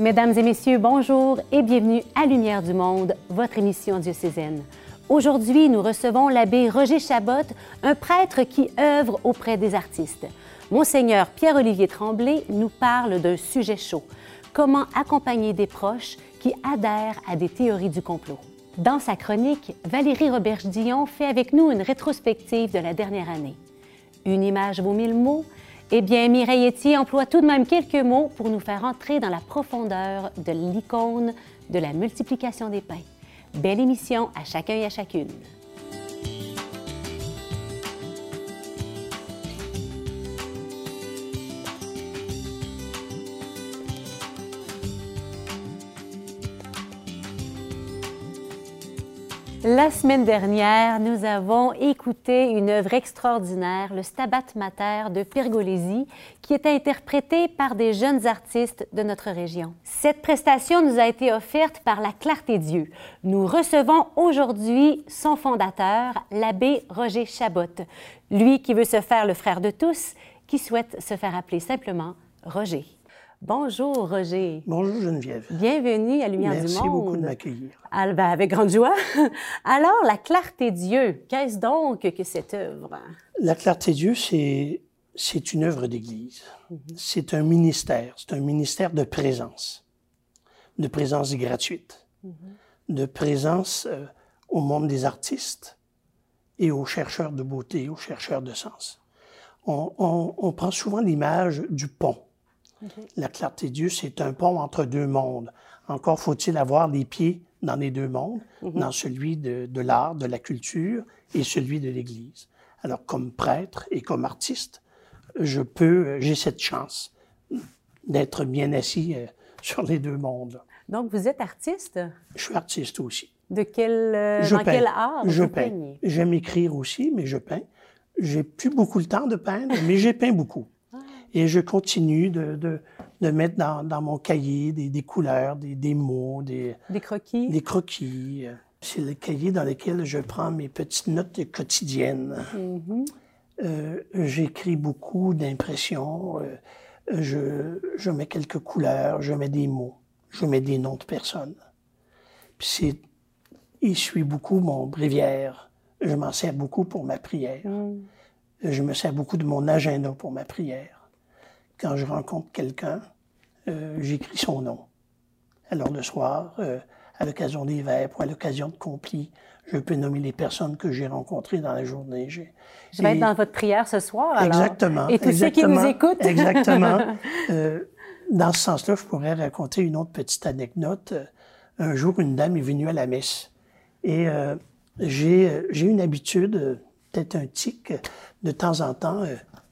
Mesdames et messieurs, bonjour et bienvenue à Lumière du Monde, votre émission diocésaine. Aujourd'hui, nous recevons l'abbé Roger Chabot, un prêtre qui œuvre auprès des artistes. Monseigneur Pierre-Olivier Tremblay nous parle d'un sujet chaud, comment accompagner des proches qui adhèrent à des théories du complot? Dans sa chronique, Valérie Roberge-Dion fait avec nous une rétrospective de la dernière année. Une image vaut mille mots eh bien, Mireille Etier emploie tout de même quelques mots pour nous faire entrer dans la profondeur de l'icône de la multiplication des pains. Belle émission à chacun et à chacune. La semaine dernière, nous avons écouté une œuvre extraordinaire, le Stabat Mater de Pergolesi, qui est interprété par des jeunes artistes de notre région. Cette prestation nous a été offerte par la Clarté Dieu. Nous recevons aujourd'hui son fondateur, l'abbé Roger Chabot, lui qui veut se faire le frère de tous, qui souhaite se faire appeler simplement Roger. Bonjour, Roger. Bonjour, Geneviève. Bienvenue à Lumière du Monde. Merci beaucoup de m'accueillir. Ah, ben, avec grande joie. Alors, la clarté Dieu, qu'est-ce donc que cette œuvre? La clarté Dieu, c'est, c'est une œuvre d'Église. Mm-hmm. C'est un ministère. C'est un ministère de présence. De présence gratuite. Mm-hmm. De présence euh, au monde des artistes et aux chercheurs de beauté, aux chercheurs de sens. On, on, on prend souvent l'image du pont la clarté de Dieu, c'est un pont entre deux mondes. Encore faut-il avoir les pieds dans les deux mondes, mhm. dans celui de, l'art, de la culture et celui de l'Église. Alors, comme prêtre et comme artiste, je peux, j'ai cette chance d'être bien assis euh, sur les deux mondes. Donc, vous êtes artiste? Je suis artiste aussi. De quel, euh, dans quel art je peins. J'aime écrire aussi, mais je peins. J'ai plus beaucoup le temps de peindre, mais j'ai peint beaucoup. Et je continue de, de, de mettre dans, dans, mon cahier des, des couleurs, des, des, mots, des... Des croquis? Des croquis. C'est le cahier dans lequel je prends mes petites notes quotidiennes. Mm-hmm. euh, J'écris beaucoup d'impressions. Euh, je, je mets quelques couleurs, je mets des mots, je mets des noms de personnes. Puis c'est... Il suit beaucoup mon bréviaire. Je m'en sers beaucoup pour ma prière. Mm. Je me sers beaucoup de mon agenda pour ma prière quand je rencontre quelqu'un, euh, j'écris son nom. Alors le soir, euh, à l'occasion des vêpres ou à l'occasion de complis, je peux nommer les personnes que j'ai rencontrées dans la journée. Je vais être dans votre prière ce soir, alors. Exactement. Et tous ceux qui nous écoutent. exactement. Euh, dans ce sens-là, je pourrais raconter une autre petite anecdote. Un jour, une dame est venue à la messe et j'ai une habitude, peut-être un tic, de temps en temps,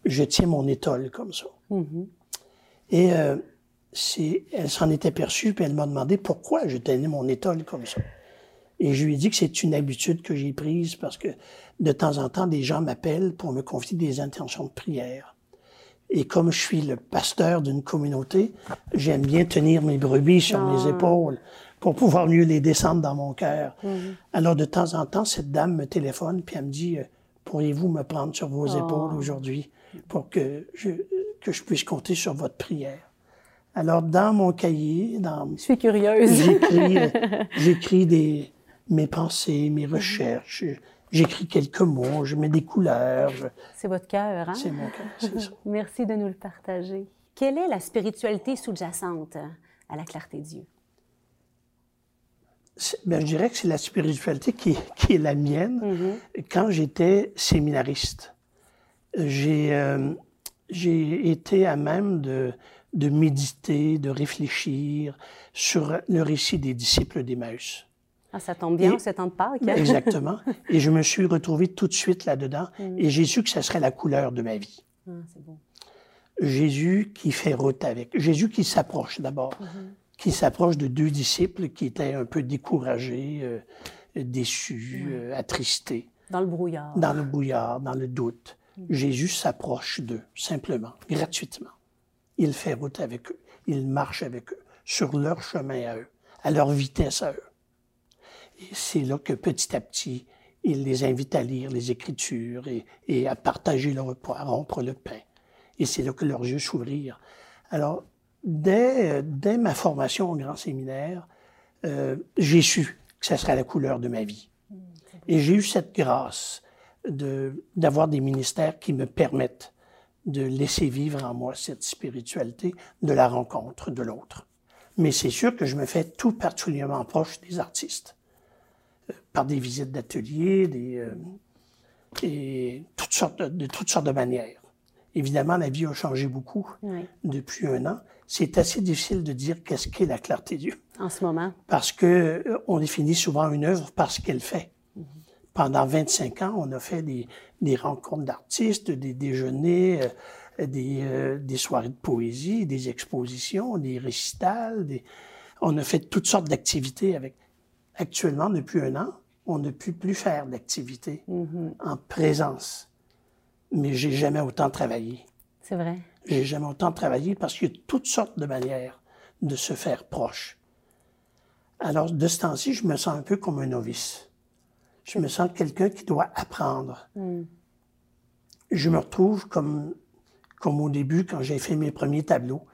je tiens mon étole comme ça. Mm-hmm. Et euh, elle s'en était perçue, puis elle m'a demandé pourquoi je tenais mon étole comme ça. Et je lui ai dit que c'est une habitude que j'ai prise parce que de temps en temps, des gens m'appellent pour me confier des intentions de prière. Et comme je suis le pasteur d'une communauté, j'aime bien tenir mes brebis sur mes ah. épaules pour pouvoir mieux les descendre dans mon cœur. Mm-hmm. Alors de temps en temps, cette dame me téléphone puis elle me dit euh, pourriez-vous me prendre sur vos ah. épaules aujourd'hui pour que je, que je puisse compter sur votre prière. Alors, dans mon cahier, dans... Je suis curieuse. J'écris, des, mes pensées, mes recherches. J'écris quelques mots, je mets des couleurs. C'est votre cœur, hein? C'est mon cœur, c'est ça. Merci de nous le partager. Quelle est la spiritualité sous-jacente à la clarté de Dieu? Ben, je dirais que c'est la spiritualité qui, qui est la mienne mm-hmm. quand j'étais séminariste j'ai euh, j'ai été à même de, de méditer, de réfléchir sur le récit des disciples d'Emmaüs. Ah, ça tombe bien, c'est temps de Pâques. Exactement. Et je me suis retrouvé tout de suite là-dedans mm. et j'ai su que ça serait la couleur de ma vie. Ah, c'est bon. Jésus qui fait route avec. Jésus qui s'approche d'abord, mm-hmm. qui s'approche de deux disciples qui étaient un peu découragés, euh, déçus, euh, attristés. Dans le brouillard. Dans le brouillard, dans le doute. Jésus s'approche d'eux, simplement, gratuitement. Il fait route avec eux, il marche avec eux, sur leur chemin à eux, à leur vitesse à eux. Et c'est là que petit à petit, il les invite à lire les Écritures et, à partager le repas, à rompre le pain. Et c'est là que leurs yeux s'ouvrirent. Alors, dès, dès ma formation au grand séminaire, euh, j'ai su que ça serait la couleur de ma vie. Et j'ai eu cette grâce de, d'avoir des ministères qui me permettent de laisser vivre en moi cette spiritualité de la rencontre de l'autre. Mais c'est sûr que je me fais tout particulièrement proche des artistes, euh, par des visites d'ateliers, des, euh, et toutes sortes de, de, toutes sortes de manières. Évidemment, la vie a changé beaucoup Oui. depuis un an. C'est assez difficile de dire qu'est-ce qu'est la clarté de Dieu En ce moment. parce que euh, on définit souvent une œuvre par ce qu'elle fait. Pendant 25 ans, on a fait des, des rencontres d'artistes, des déjeuners, euh, des, euh, des soirées de poésie, des expositions, des récitals. Des... On a fait toutes sortes d'activités avec. Actuellement, depuis un an, on ne peut plus faire d'activités en présence. Mais j'ai jamais autant travaillé. C'est vrai. J'ai jamais autant travaillé parce qu'il y a toutes sortes de manières de se faire proche. Alors, de ce temps-ci, je me sens un peu comme un novice. Je me sens quelqu'un qui doit apprendre. Je me retrouve comme, comme au début, quand j'ai fait mes premiers tableaux.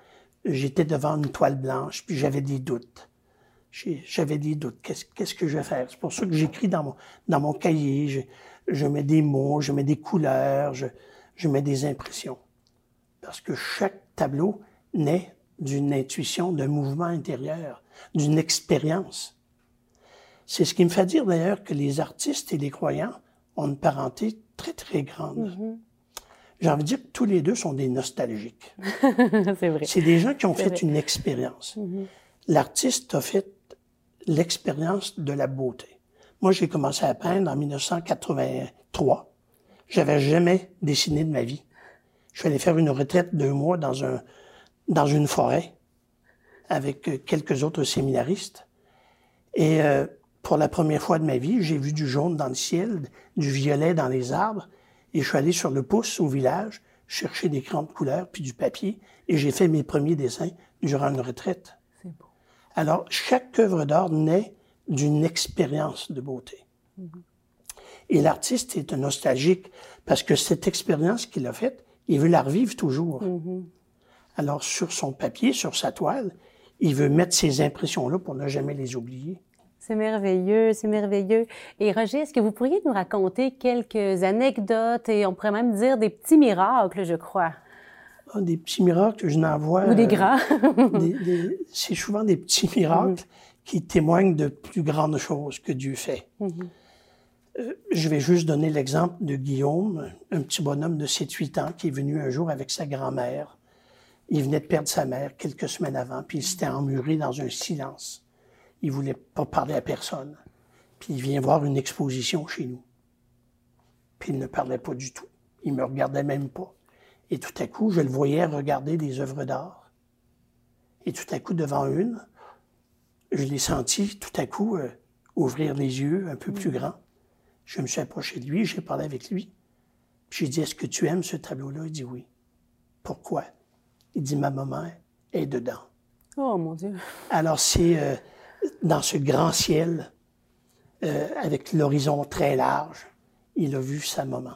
J'étais devant une toile blanche, puis j'avais des doutes. J'avais des doutes. Qu'est-ce qu'est-ce que je vais faire? C'est pour ça que j'écris dans mon, dans mon cahier. Je, je mets des mots, je mets des couleurs, je, je mets des impressions parce que chaque tableau naît d'une intuition, d'un mouvement intérieur, d'une expérience. C'est ce qui me fait dire d'ailleurs que les artistes et les croyants ont une parenté très, très grande. J'ai envie de dire que tous les deux sont des nostalgiques. c'est vrai. C'est des gens qui ont fait vrai. une expérience. L'artiste a fait l'expérience de la beauté. Moi, j'ai commencé à peindre en 1983. J'avais jamais dessiné de ma vie. Je suis allé faire une retraite deux mois dans un, dans une forêt avec euh, quelques autres séminaristes. Et euh, pour la première fois de ma vie, j'ai vu du jaune dans le ciel, du violet dans les arbres. Et je suis allé sur le pouce au village chercher des crayons de couleur puis du papier. Et j'ai fait mes premiers dessins durant une retraite. Beau. Alors, chaque œuvre d'art naît d'une expérience de beauté. Et l'artiste est un nostalgique parce que cette expérience qu'il a faite, il veut la revivre toujours. Alors, sur son papier, sur sa toile, il veut mettre ces impressions-là pour ne jamais les oublier. C'est merveilleux, c'est merveilleux. Et Roger, est-ce que vous pourriez nous raconter quelques anecdotes et on pourrait même dire des petits miracles, je crois, Ah, des petits miracles, je n'en vois. ou des euh, grands? c'est souvent des petits miracles qui témoignent de plus grandes choses que Dieu fait. Euh, je vais juste donner l'exemple de Guillaume, un petit bonhomme de 7-8 ans qui est venu un jour avec sa grand-mère. Il venait de perdre sa mère quelques semaines avant, puis il s'était emmuré dans un silence. Il voulait pas parler à personne. Puis il vient voir une exposition chez nous. Puis il ne parlait pas du tout. Il me regardait même pas. Et tout à coup, je le voyais regarder des œuvres d'art. Et tout à coup, devant une, je l'ai senti tout à coup euh, ouvrir les yeux un peu plus grands. Je me suis approché de lui, j'ai parlé avec lui. Puis j'ai dit, est-ce que tu aimes ce tableau-là? Il dit oui. Pourquoi? Il dit, ma maman est dedans. Oh mon Dieu. Alors c'est euh, dans ce grand ciel, euh, avec l'horizon très large, il a vu sa maman.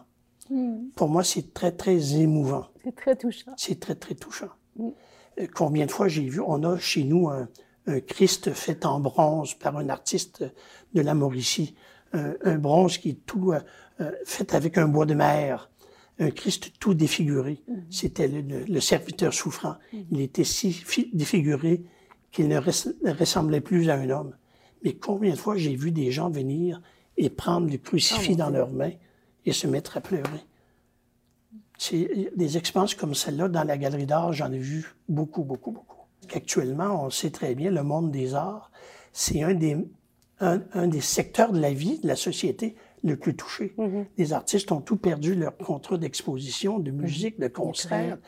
Pour moi, c'est très, très émouvant. C'est très touchant. C'est très, très touchant. Euh, Combien de fois j'ai vu, on a chez nous un, un Christ fait en bronze par un artiste de la Mauricie, un, un bronze qui est tout euh, fait avec un bois de mer, un Christ tout défiguré. C'était le, le- le serviteur souffrant. Il était si fi- défiguré qu'il ne res- ne ressemblait plus à un homme. Mais combien de fois j'ai vu des gens venir et prendre le crucifix dans leurs mains et se mettre à pleurer. C'est des expériences comme celle-là dans la galerie d'art, j'en ai vu beaucoup, beaucoup, beaucoup. Actuellement, on sait très bien, le monde des arts, c'est un des, un, un des secteurs de la vie, de la société, le plus touché. Les artistes ont tout perdu leur contrat d'exposition, de musique, de concert.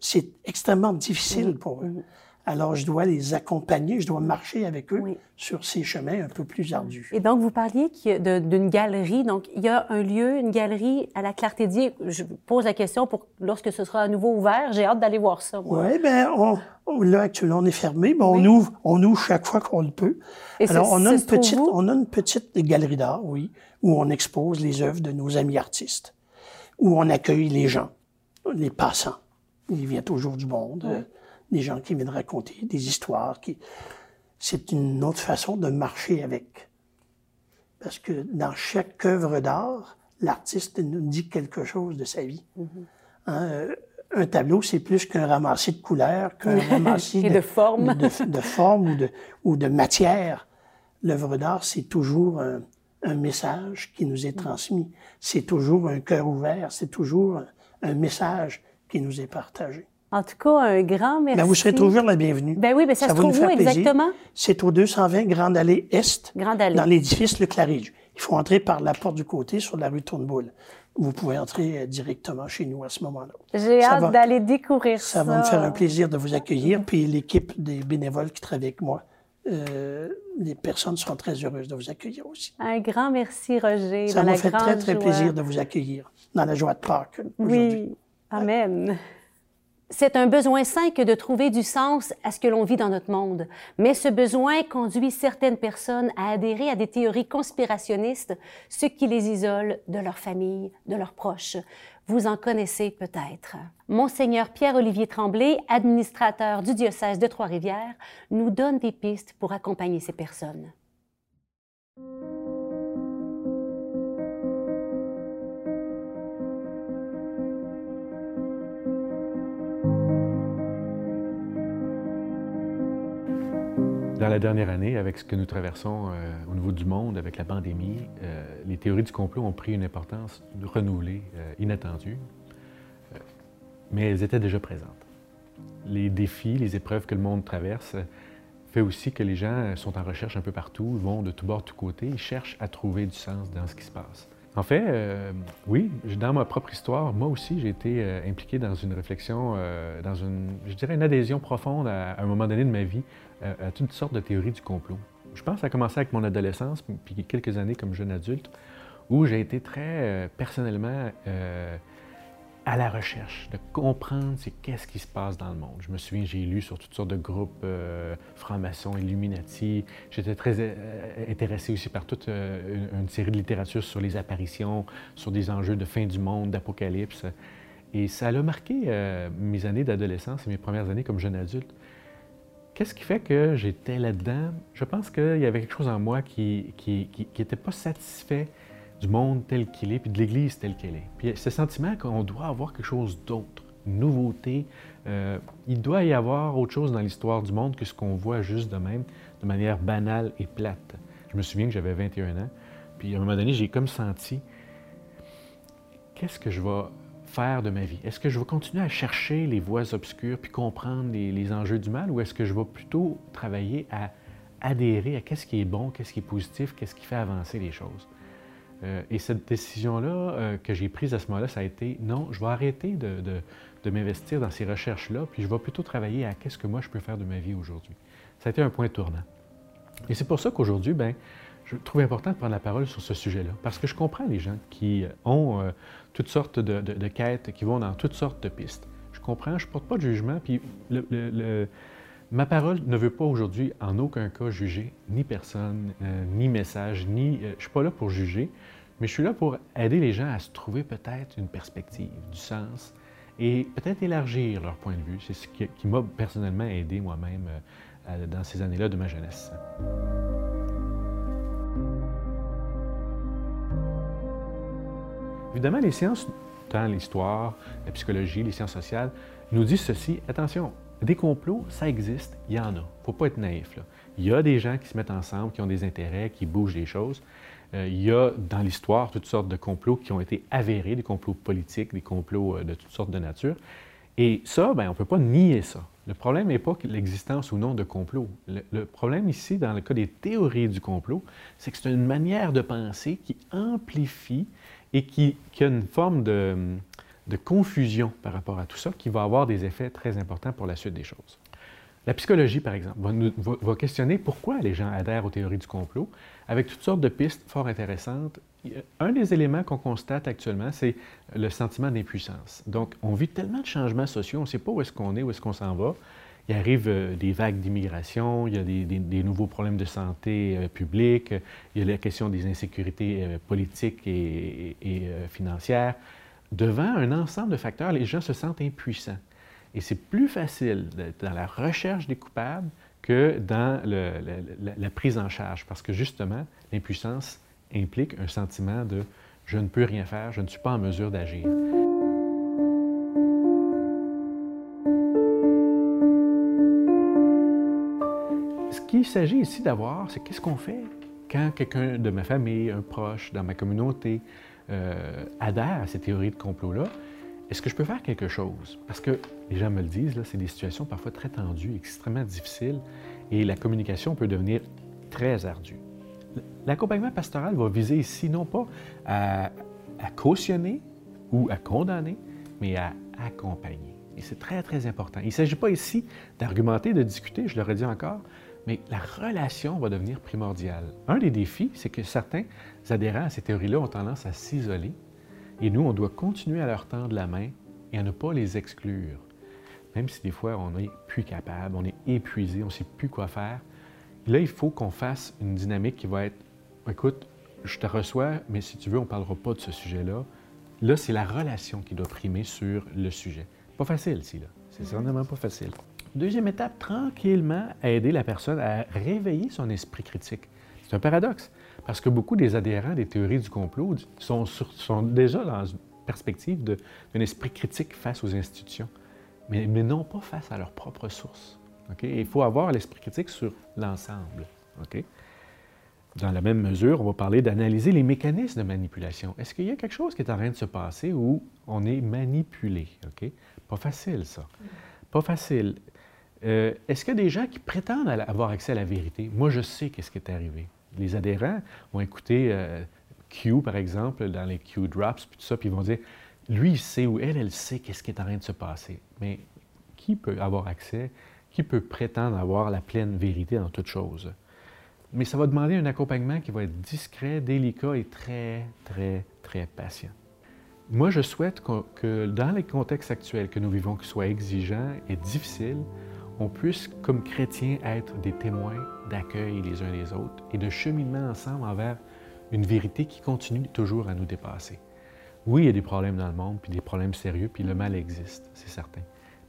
C'est extrêmement difficile pour eux. Alors, je dois les accompagner, je dois marcher avec eux Oui. sur ces chemins un peu plus ardus. Et donc, vous parliez d'une galerie. Donc, il y a un lieu, une galerie à la Clarté-Dieu. Je vous pose la question pour lorsque ce sera à nouveau ouvert. J'ai hâte d'aller voir ça, moi. Oui, ben, on, on- là, actuellement, on est fermé, mais on Oui. ouvre, on ouvre chaque fois qu'on le peut. Et Alors, on a, une petite, on a une petite galerie d'art, oui, où on expose les œuvres de nos amis artistes, où on accueille les gens, les passants. Il vient toujours du monde, euh, des gens qui viennent raconter des histoires. Qui... C'est une autre façon de marcher avec. Parce que dans chaque œuvre d'art, l'artiste nous dit quelque chose de sa vie. Mm-hmm. Hein, euh, un tableau, c'est plus qu'un ramassis de couleurs, qu'un ramassis de, de formes de, de, forme ou de, ou de matière. L'œuvre d'art, c'est toujours un, un, message qui nous est transmis. C'est toujours un cœur ouvert, c'est toujours un, message qui nous est partagé. En tout cas, un grand merci. Ben, vous serez toujours la bienvenue. Ben oui, ben ça, se trouve où exactement? C'est au 220 Grande Allée Est, Grande Allée. dans l'édifice Le Claridge. Il faut entrer par la porte du côté sur la rue Tourneboule vous pouvez entrer euh, directement chez nous à ce moment-là. J'ai hâte d'aller découvrir ça. Ça va me faire un plaisir de vous accueillir. Puis l'équipe des bénévoles qui travaillent avec moi, euh, les personnes seront très heureuses de vous accueillir aussi. Un grand merci, Roger. Ça m'a fait très, très plaisir de vous accueillir dans la joie de Pâques aujourd'hui. Oui, Amen. C'est un besoin sain que de trouver du sens à ce que l'on vit dans notre monde. Mais ce besoin conduit certaines personnes à adhérer à des théories conspirationnistes, ce qui les isole de leur famille, de leurs proches. Vous en connaissez peut-être. Monseigneur Pierre-Olivier Tremblay, administrateur du diocèse de Trois-Rivières, nous donne des pistes pour accompagner ces personnes. Dans la dernière année, avec ce que nous traversons euh, au niveau du monde, avec la pandémie, euh, les théories du complot ont pris une importance renouvelée, euh, inattendue, mais elles étaient déjà présentes. Les défis, les épreuves que le monde traverse fait aussi que les gens sont en recherche un peu partout, vont de tous bords, de tous côtés, ils cherchent à trouver du sens dans ce qui se passe. En fait, oui, dans ma propre histoire, moi aussi, j'ai été impliqué dans une réflexion, dans une, je dirais, une adhésion profonde à, un moment donné de ma vie à, toutes sortes de théories du complot. Je pense a commencé avec mon adolescence, puis quelques années comme jeune adulte, où j'ai été très euh, personnellement euh, à la recherche, de comprendre c'est qu'est-ce qui se passe dans le monde. Je me souviens, j'ai lu sur toutes sortes de groupes euh, francs-maçons, Illuminati. J'étais très intéressé aussi par toute une, série de littérature sur les apparitions, sur des enjeux de fin du monde, d'apocalypse. Et ça a marqué mes années d'adolescence et mes premières années comme jeune adulte. Qu'est-ce qui fait que j'étais là-dedans? Je pense qu'il y avait quelque chose en moi qui n'était pas satisfait du monde tel qu'il est, puis de l'Église telle qu'elle est. Puis ce sentiment qu'on doit avoir quelque chose d'autre, une nouveauté. Euh, il doit y avoir autre chose dans l'histoire du monde que ce qu'on voit juste de même, de manière banale et plate. Je me souviens que j'avais 21 ans, puis à un moment donné, j'ai comme senti, qu'est-ce que je vais faire de ma vie? Est-ce que je vais continuer à chercher les voies obscures puis comprendre les, enjeux du mal ou est-ce que je vais plutôt travailler à adhérer à qu'est-ce qui est bon, qu'est-ce qui est positif, qu'est-ce qui fait avancer les choses? Euh, et cette décision-là euh, que j'ai prise à ce moment-là, ça a été non, je vais arrêter de, m'investir dans ces recherches-là, puis je vais plutôt travailler à qu'est-ce que moi je peux faire de ma vie aujourd'hui. Ça a été un point tournant. Et c'est pour ça qu'aujourd'hui, ben, je trouve important de prendre la parole sur ce sujet-là, parce que je comprends les gens qui ont euh, toutes sortes de, quêtes, qui vont dans toutes sortes de pistes. Je comprends, je ne porte pas de jugement, puis ma parole ne veut pas aujourd'hui en aucun cas juger ni personne, euh, ni message, ni... Euh, je ne suis pas là pour juger, mais je suis là pour aider les gens à se trouver peut-être une perspective, du sens, et peut-être élargir leur point de vue. C'est ce qui, qui m'a personnellement aidé moi-même dans ces années-là de ma jeunesse. Évidemment, les sciences, tant l'histoire, la psychologie, les sciences sociales, nous disent ceci, attention, des complots, ça existe, il y en a. Faut pas être naïf. Il y a des gens qui se mettent ensemble, qui ont des intérêts, qui bougent des choses. Euh, il y a dans l'histoire toutes sortes de complots qui ont été avérés, des complots politiques, des complots euh, de toutes sortes de nature. Et ça, ben, on ne peut pas nier ça. Le problème n'est pas l'existence ou non de complots. le, problème ici, dans le cas des théories du complot, c'est que c'est une manière de penser qui amplifie et qui, a une forme de, confusion par rapport à tout ça qui va avoir des effets très importants pour la suite des choses. La psychologie, par exemple, va, questionner pourquoi les gens adhèrent aux théories du complot avec toutes sortes de pistes fort intéressantes. Un des éléments qu'on constate actuellement, c'est le sentiment d'impuissance. Donc, on vit tellement de changements sociaux, on ne sait pas où est-ce qu'on est, où est-ce qu'on s'en va il arrive euh, des vagues d'immigration, il y a des, nouveaux problèmes de santé euh, publique, il y a la question des insécurités euh, politiques et, financières. Devant un ensemble de facteurs, les gens se sentent impuissants. Et c'est plus facile d'être dans la recherche des coupables que dans la, prise en charge, parce que justement, l'impuissance implique un sentiment de je ne peux rien faire, je ne suis pas en mesure d'agir. Ce qu'il s'agit ici d'avoir, c'est qu'est-ce qu'on fait quand quelqu'un de ma famille, un proche, dans ma communauté, euh, adhère à ces théories de complot-là, est-ce que je peux faire quelque chose? Parce que les gens me le disent, là, c'est des situations parfois très tendues, extrêmement difficiles, et la communication peut devenir très ardue. L'accompagnement pastoral va viser ici non pas à, à cautionner ou à condamner, mais à accompagner. Et c'est très, très important. Il ne s'agit pas ici d'argumenter, de discuter, je l'aurais dit encore, mais la relation va devenir primordiale. Un des défis, c'est que certains adhérents à ces théories-là ont tendance à s'isoler et nous, on doit continuer à leur tendre la main et à ne pas les exclure. Même si des fois, on n'est plus capable, on est épuisé, on ne sait plus quoi faire. Là, il faut qu'on fasse une dynamique qui va être, écoute, je te reçois, mais si tu veux, on ne parlera pas de ce sujet-là. Là, c'est la relation qui doit primer sur le sujet. Pas facile, ici, là. C'est certainement pas facile. Deuxième étape, tranquillement aider la personne à réveiller son esprit critique. C'est un paradoxe, parce que beaucoup des adhérents des théories du complot sont, déjà dans une perspective d'un esprit critique face aux institutions, mais, non pas face à leurs propres sources. Il faut avoir l'esprit critique sur l'ensemble. Dans la même mesure, on va parler d'analyser les mécanismes de manipulation. Est-ce qu'il y a quelque chose qui est en train de se passer où on est manipulé? Pas facile, ça. Pas facile. Euh, est-ce qu'il y a des gens qui prétendent avoir accès à la vérité? Moi, je sais qu'est-ce qui est arrivé. Les adhérents vont écouter euh, Q, par exemple, dans les Q drops, puis tout ça, puis ils vont dire, lui, il sait ou elle, elle sait qu'est-ce qui est en train de se passer. Mais qui peut avoir accès? Qui peut prétendre avoir la pleine vérité dans toute chose? Mais ça va demander un accompagnement qui va être discret, délicat et très, très, très patient. Moi, je souhaite que, dans les contextes actuels que nous vivons, qui soient exigeants et difficiles, on puisse, comme chrétiens, être des témoins d'accueil les uns les autres et de cheminement ensemble envers une vérité qui continue toujours à nous dépasser. Oui, il y a des problèmes dans le monde, puis des problèmes sérieux, puis le mal existe, c'est certain.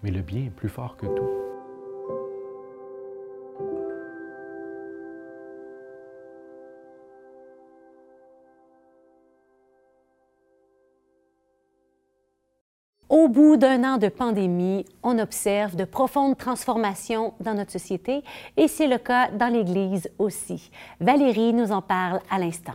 Mais le bien est plus fort que tout. Au bout d'un an de pandémie, on observe de profondes transformations dans notre société et c'est le cas dans l'Église aussi. Valérie nous en parle à l'instant.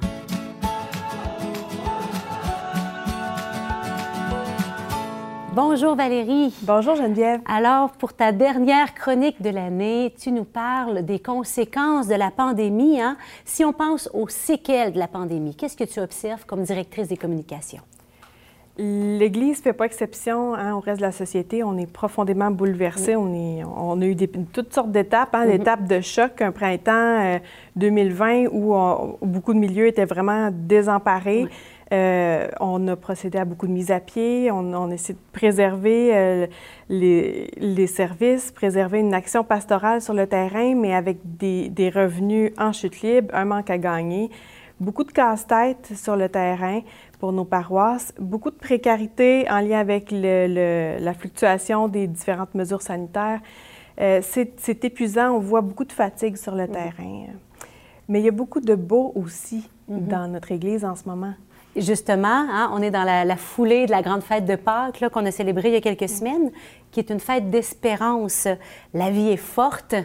Bonjour Valérie. Bonjour Geneviève. Alors, pour ta dernière chronique de l'année, tu nous parles des conséquences de la pandémie. Hein? Si on pense aux séquelles de la pandémie, qu'est-ce que tu observes comme directrice des communications? L'Église ne fait pas exception hein, au reste de la société. On est profondément bouleversé. On, est, on a eu toutes sortes d'étapes, hein, mm-hmm. d'étapes de choc. Un printemps 2020 euh, où, beaucoup de milieux étaient vraiment désemparés. Euh, on a procédé à beaucoup de mises à pied. On, on essaie de préserver euh, les, les, services, préserver une action pastorale sur le terrain, mais avec des, des revenus en chute libre, un manque à gagner beaucoup de casse-tête sur le terrain pour nos paroisses, beaucoup de précarité en lien avec la fluctuation des différentes mesures sanitaires. Euh, c'est épuisant, on voit beaucoup de fatigue sur le terrain. Mais il y a beaucoup de beau aussi mm-hmm. dans notre Église en ce moment. Justement, hein, on est dans la, foulée de la grande fête de Pâques qu'on a célébrée il y a quelques mm. semaines, qui est une fête d'espérance. La vie est forte,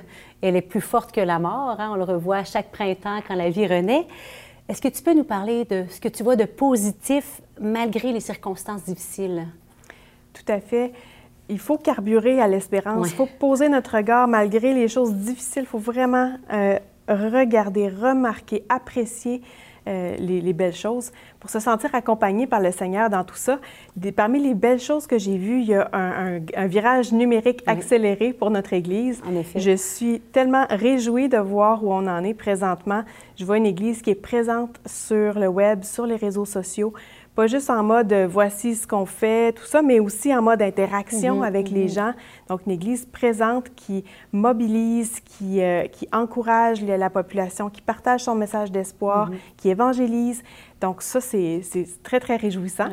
elle est plus forte que la mort. Hein, on le revoit chaque printemps quand la vie renaît. Est-ce que tu peux nous parler de ce que tu vois de positif malgré les circonstances difficiles? Tout à fait. Il faut carburer à l'espérance. Il faut poser notre regard malgré les choses difficiles. Il faut vraiment euh, regarder, remarquer, apprécier euh, les, belles choses, pour se sentir accompagné par le Seigneur dans tout ça. parmi les belles choses que j'ai vues, il y a un, virage numérique accéléré pour notre Église. En effet. Je suis tellement réjouie de voir où on en est présentement. Je vois une Église qui est présente sur le web, sur les réseaux sociaux, pas juste en mode euh, voici ce qu'on fait, tout ça, mais aussi en mode interaction mhm, avec les mhm. gens. Donc, une Église présente qui mobilise, qui, euh, qui encourage la population, qui partage son message d'espoir, mhm. qui évangélise. Donc, ça, c'est très, très réjouissant.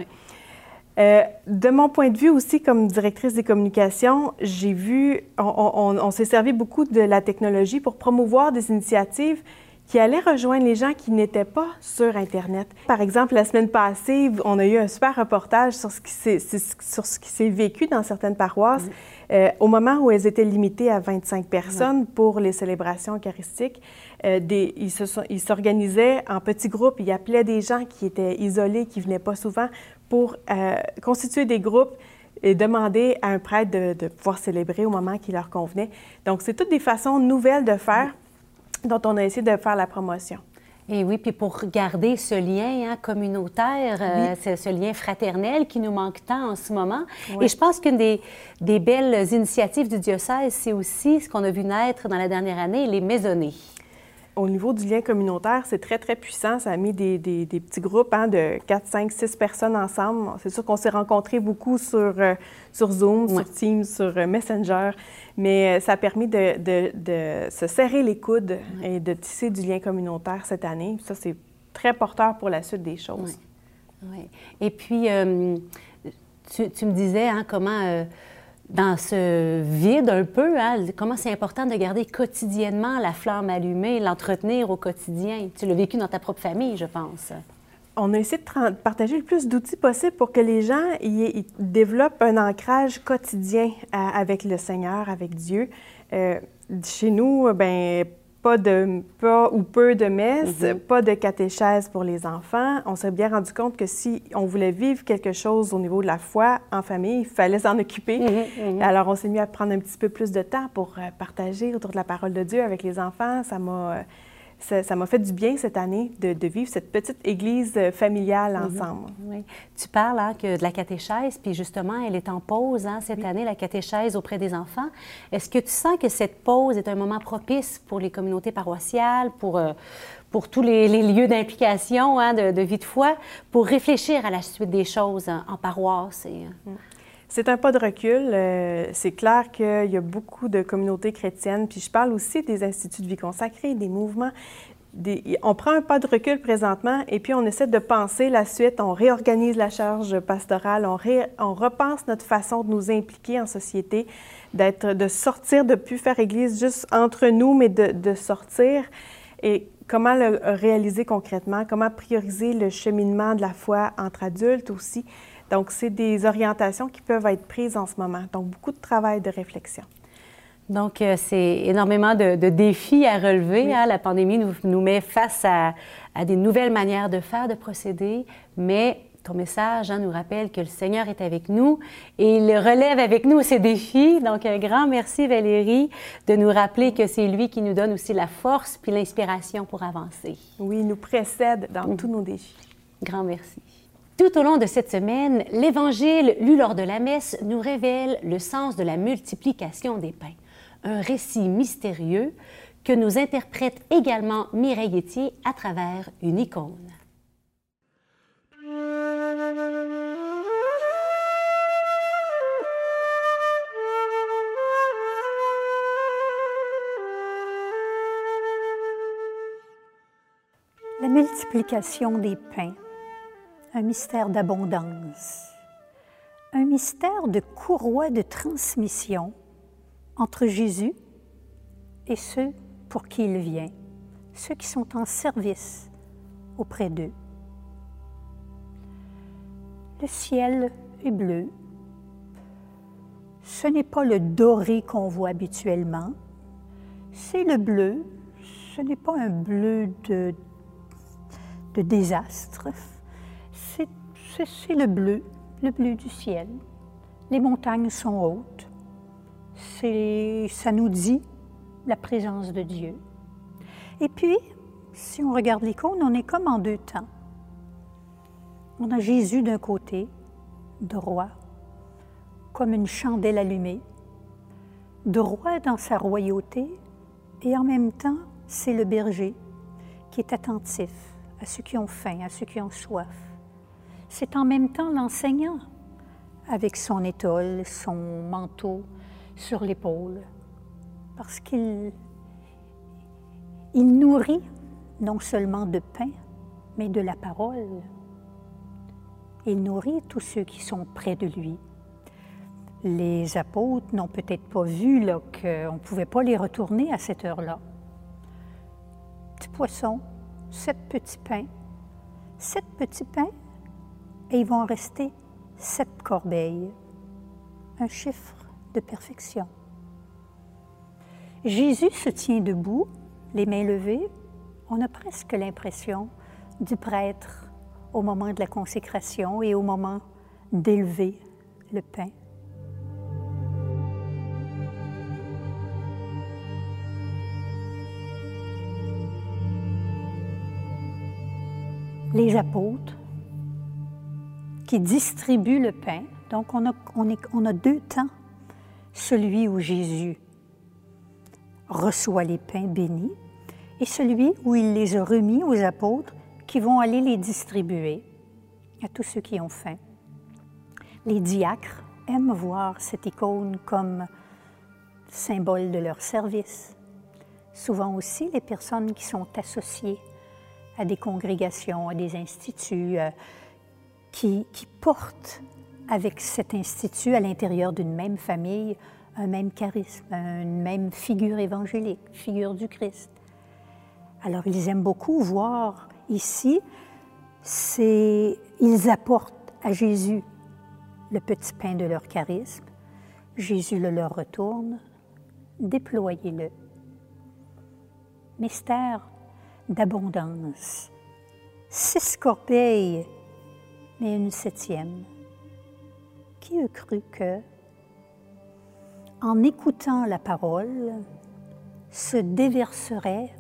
Euh, de mon point de vue aussi, comme directrice des communications, j'ai vu, on, s'est servi beaucoup de la technologie pour promouvoir des initiatives qui allaient rejoindre les gens qui n'étaient pas sur Internet. Par exemple, la semaine passée, on a eu un super reportage sur ce qui s'est vécu dans certaines paroisses. Euh, au moment où elles étaient limitées à 25 personnes pour les célébrations eucharistiques, euh, des, ils s'organisaient en petits groupes, ils appelaient des gens qui étaient isolés, qui venaient pas souvent, pour euh, constituer des groupes et demander à un prêtre de, pouvoir célébrer au moment qui leur convenait. Donc, c'est toutes des façons nouvelles de faire dont on a essayé de faire la promotion. Et oui, puis pour garder ce lien hein, communautaire, euh, ce lien fraternel qui nous manque tant en ce moment. Et je pense qu'une des, des, belles initiatives du diocèse, c'est aussi ce qu'on a vu naître dans la dernière année, les maisonnées au niveau du lien communautaire, c'est très, très puissant. Ça a mis des, des, petits groupes hein, de 4, 5, 6 personnes ensemble. C'est sûr qu'on s'est rencontrés beaucoup sur, euh, sur Zoom, sur Teams, sur euh, Messenger, mais euh, ça a permis de, de, de se serrer les coudes et de tisser du lien communautaire cette année. Ça, c'est très porteur pour la suite des choses. Oui. Et puis, tu, tu, me disais hein, comment dans ce vide un peu, hein, comment c'est important de garder quotidiennement la flamme allumée, l'entretenir au quotidien. Tu l'as vécu dans ta propre famille, je pense. On a essayé de partager le plus d'outils possible pour que les gens développent un ancrage quotidien avec le Seigneur, avec Dieu. Euh, chez nous, ben pas de pas ou peu de messes, mhm. pas de catéchèse pour les enfants. On s'est bien rendu compte que si on voulait vivre quelque chose au niveau de la foi en famille, il fallait s'en occuper. Mhm, mhm. Alors on s'est mis à prendre un petit peu plus de temps pour euh, partager autour de la parole de Dieu avec les enfants. Ça m'a euh, ça m'a fait du bien cette année de, vivre cette petite église euh, familiale mhm. ensemble. Oui. Tu parles hein, que de la catéchèse, puis justement, elle est en pause hein, cette année, la catéchèse auprès des enfants. Est-ce que tu sens que cette pause est un moment propice pour les communautés paroissiales, pour, euh, pour tous les, lieux d'implication hein, de, vie de foi, pour réfléchir à la suite des choses en paroisse? Et... Euh, mm. C'est un pas de recul. Euh, c'est clair qu'il y a beaucoup de communautés chrétiennes, puis je parle aussi des instituts de vie consacrée, des mouvements. On prend un pas de recul présentement et puis on essaie de penser la suite, on réorganise la charge pastorale, on, repense notre façon de nous impliquer en société, d'être, de sortir, de plus faire Église juste entre nous, mais de sortir. Et comment le réaliser concrètement, comment prioriser le cheminement de la foi entre adultes aussi? Donc, c'est des orientations qui peuvent être prises en ce moment. Donc, beaucoup de travail de réflexion. Donc, euh, c'est énormément de, défis à relever. Hein. La pandémie nous, nous met face à, des nouvelles manières de faire, de procéder, mais ton message hein, nous rappelle que le Seigneur est avec nous et il relève avec nous ces défis. Donc, un grand merci, Valérie, de nous rappeler que c'est lui qui nous donne aussi la force puis l'inspiration pour avancer. Oui, il nous précède dans mm. tous nos défis. Grand merci. Tout au long de cette semaine, l'Évangile lu lors de la messe nous révèle le sens de la multiplication des pains, un récit mystérieux que nous interprète également Mireille Etier à travers une icône. La multiplication des pains un mystère d'abondance, un mystère de courroie de transmission entre Jésus et ceux pour qui il vient, ceux qui sont en service auprès d'eux. Le ciel est bleu. Ce n'est pas le doré qu'on voit habituellement, c'est le bleu. Ce n'est pas un bleu de, de désastre, c'est le bleu, le bleu du ciel. Les montagnes sont hautes. Ça nous dit la présence de Dieu. Et puis, si on regarde l'icône, on est comme en deux temps. On a Jésus d'un côté, droit, comme une chandelle allumée, droit dans sa royauté, et en même temps, c'est le berger qui est attentif à ceux qui ont faim, à ceux qui ont soif c'est en même temps l'enseignant, avec son étole, son manteau sur l'épaule, parce qu'il il nourrit non seulement de pain, mais de la parole. Il nourrit tous ceux qui sont près de lui. Les apôtres n'ont peut-être pas vu qu'on ne pouvait pas les retourner à cette heure-là. Petit poisson, sept petits pains, sept petits pains, et ils vont rester sept corbeilles. Un chiffre de perfection. Jésus se tient debout, les mains levées. On a presque l'impression du prêtre au moment de la consécration et au moment d'élever le pain. Les apôtres qui distribuent le pain. Donc on a, a deux temps. Celui où Jésus reçoit les pains bénis et celui où il les a remis aux apôtres qui vont aller les distribuer à tous ceux qui ont faim. Les diacres aiment voir cette icône comme symbole de leur service. Souvent aussi les personnes qui sont associées à des congrégations, à des instituts, euh, qui, qui portent avec cet institut à l'intérieur d'une même famille un même charisme, une même figure évangélique, figure du Christ. Alors ils aiment beaucoup voir ici, ils apportent à Jésus le petit pain de leur charisme, Jésus le leur retourne, déployez-le. Mystère d'abondance. Six corbeilles, mais une septième. Qui eût cru que en écoutant la parole, se déverserait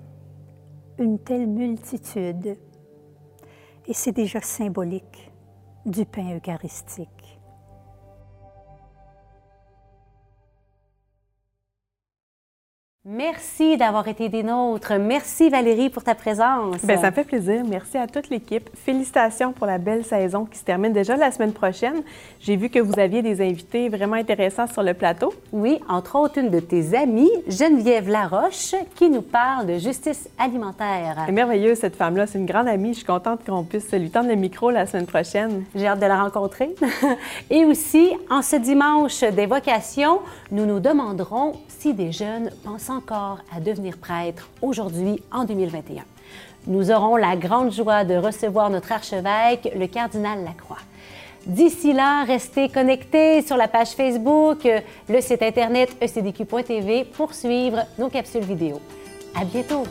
une telle multitude? Et c'est déjà symbolique du pain eucharistique. Merci d'avoir été des nôtres. Merci Valérie pour ta présence. Bien, ça me fait plaisir. Merci à toute l'équipe. Félicitations pour la belle saison qui se termine déjà la semaine prochaine. J'ai vu que vous aviez des invités vraiment intéressants sur le plateau. Oui, entre autres une de tes amies, Geneviève Laroche, qui nous parle de justice alimentaire. C'est merveilleux cette femme-là. C'est une grande amie. Je suis contente qu'on puisse lui tendre le micro la semaine prochaine. J'ai hâte de la rencontrer. Et aussi, en ce dimanche des vocations, nous nous demanderons si des jeunes pensent encore à devenir prêtre aujourd'hui en 2021. Nous aurons la grande joie de recevoir notre archevêque, le cardinal Lacroix. D'ici là, restez connectés sur la page Facebook, le site internet ecdq.tv pour suivre nos capsules vidéo. À bientôt!